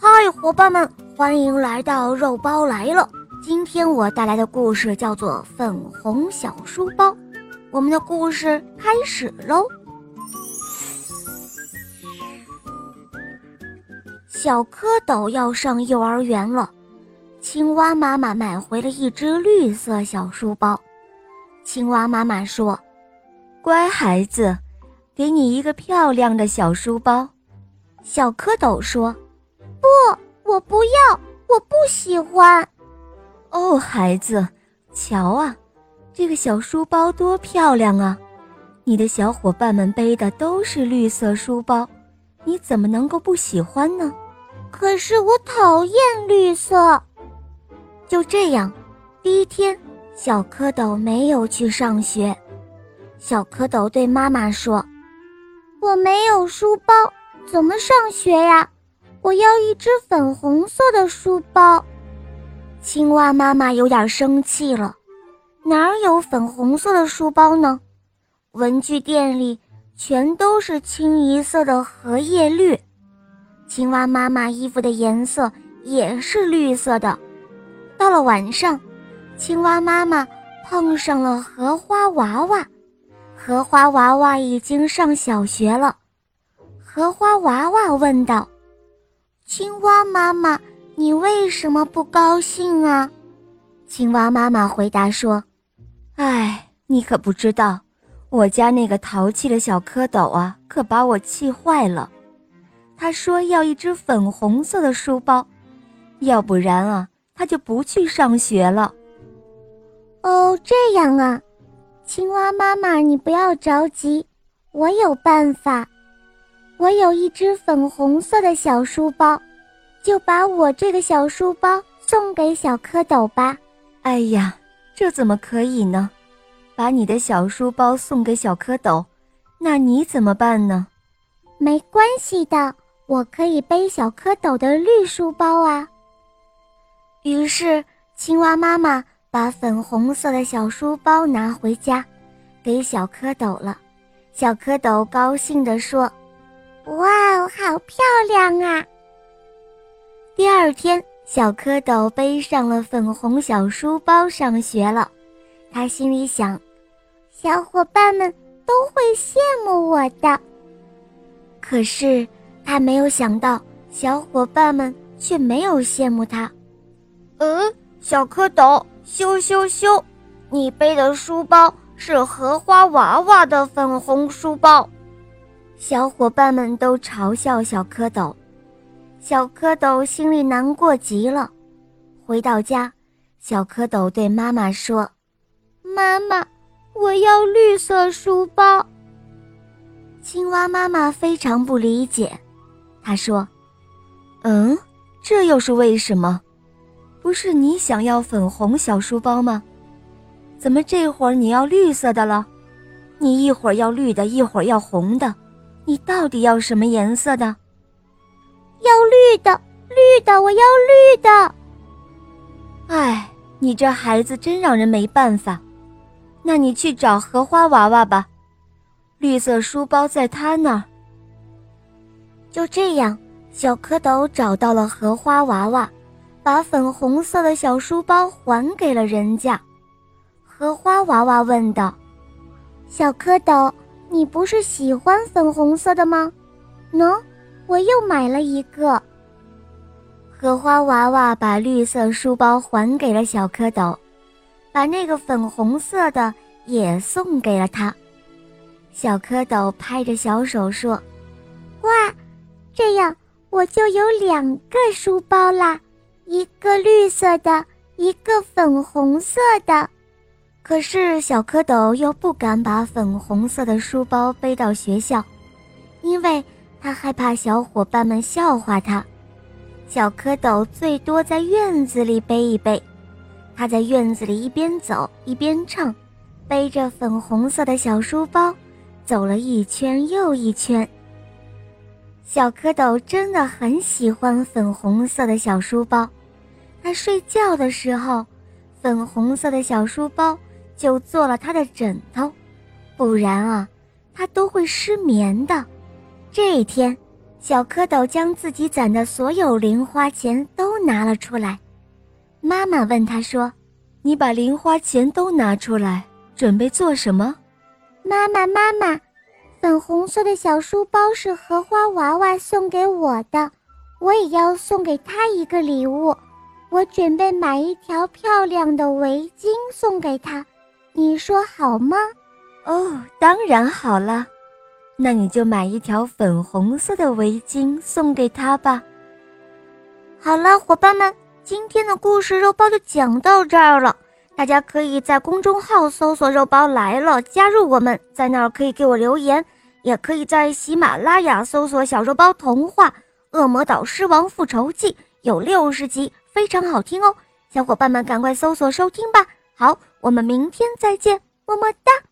嗨，伙伴们，欢迎来到肉包来了。今天我带来的故事叫做《粉红小书包》。我们的故事开始喽。小蝌蚪要上幼儿园了，青蛙妈妈买回了一只绿色小书包。青蛙妈妈说：“乖孩子，给你一个漂亮的小书包。”小蝌蚪说：“，我不要，我不喜欢。”哦，孩子，瞧啊，这个小书包多漂亮啊！你的小伙伴们背的都是绿色书包，你怎么能够不喜欢呢？可是我讨厌绿色。就这样，第一天，小蝌蚪没有去上学。小蝌蚪对妈妈说：“我没有书包，怎么上学呀？我要一只粉红色的书包。”青蛙妈妈有点生气了，哪有粉红色的书包呢？文具店里全都是清一色的荷叶绿。青蛙妈妈衣服的颜色也是绿色的。到了晚上，青蛙妈妈碰上了荷花娃娃。荷花娃娃已经上小学了。荷花娃娃问道：“青蛙妈妈。”你为什么不高兴啊？青蛙妈妈回答说：“哎，你可不知道，我家那个淘气的小蝌蚪啊，可把我气坏了。他说要一只粉红色的书包，要不然啊，他就不去上学了。”哦，这样啊，青蛙妈妈，你不要着急，我有办法。我有一只粉红色的小书包。就把我这个小书包送给小蝌蚪吧。哎呀，这怎么可以呢？把你的小书包送给小蝌蚪，那你怎么办呢？没关系的，我可以背小蝌蚪的绿书包啊。于是，青蛙妈妈把粉红色的小书包拿回家，给小蝌蚪了。小蝌蚪高兴地说：“哇哦，好漂亮啊！”第二天，小蝌蚪背上了粉红小书包上学了。他心里想：“小伙伴们都会羡慕我的。”可是他没有想到，小伙伴们却没有羡慕他。嗯，小蝌蚪，羞羞羞！你背的书包是荷花娃娃的粉红书包。小伙伴们都嘲笑小蝌蚪。小蝌蚪心里难过极了。回到家，小蝌蚪对妈妈说：“妈妈，我要绿色书包。”青蛙妈妈非常不理解，她说：“嗯，这又是为什么？不是你想要粉红小书包吗？怎么这会儿你要绿色的了？你一会儿要绿的，一会儿要红的，你到底要什么颜色的？”要绿的，绿的，我要绿的。哎，你这孩子真让人没办法。那你去找荷花娃娃吧，绿色书包在他那儿。就这样，小蝌蚪找到了荷花娃娃，把粉红色的小书包还给了人家。荷花娃娃问道：“小蝌蚪，你不是喜欢粉红色的吗？喏。”我又买了一个。荷花娃娃把绿色书包还给了小蝌蚪，把那个粉红色的也送给了他。小蝌蚪拍着小手说：“哇，这样我就有两个书包啦，一个绿色的，一个粉红色的。”可是小蝌蚪又不敢把粉红色的书包背到学校，因为。他害怕小伙伴们笑话他，小蝌蚪最多在院子里背一背。他在院子里一边走一边唱，背着粉红色的小书包，走了一圈又一圈。小蝌蚪真的很喜欢粉红色的小书包，他睡觉的时候，粉红色的小书包就做了他的枕头，不然啊，他都会失眠的。这一天，小蝌蚪将自己攒的所有零花钱都拿了出来。妈妈问他说：“你把零花钱都拿出来，准备做什么？”妈妈，妈妈，粉红色的小书包是荷花娃娃送给我的，我也要送给他一个礼物。我准备买一条漂亮的围巾送给他，你说好吗？哦，当然好了，那你就买一条粉红色的围巾送给他吧。好了，伙伴们，今天的故事肉包就讲到这儿了。大家可以在公众号搜索“肉包来了”，加入我们，在那儿可以给我留言，也可以在喜马拉雅搜索“小肉包童话《恶魔岛狮王复仇记》”，有六十集。非常好听哦，小伙伴们赶快搜索收听吧。好，我们明天再见，么么哒。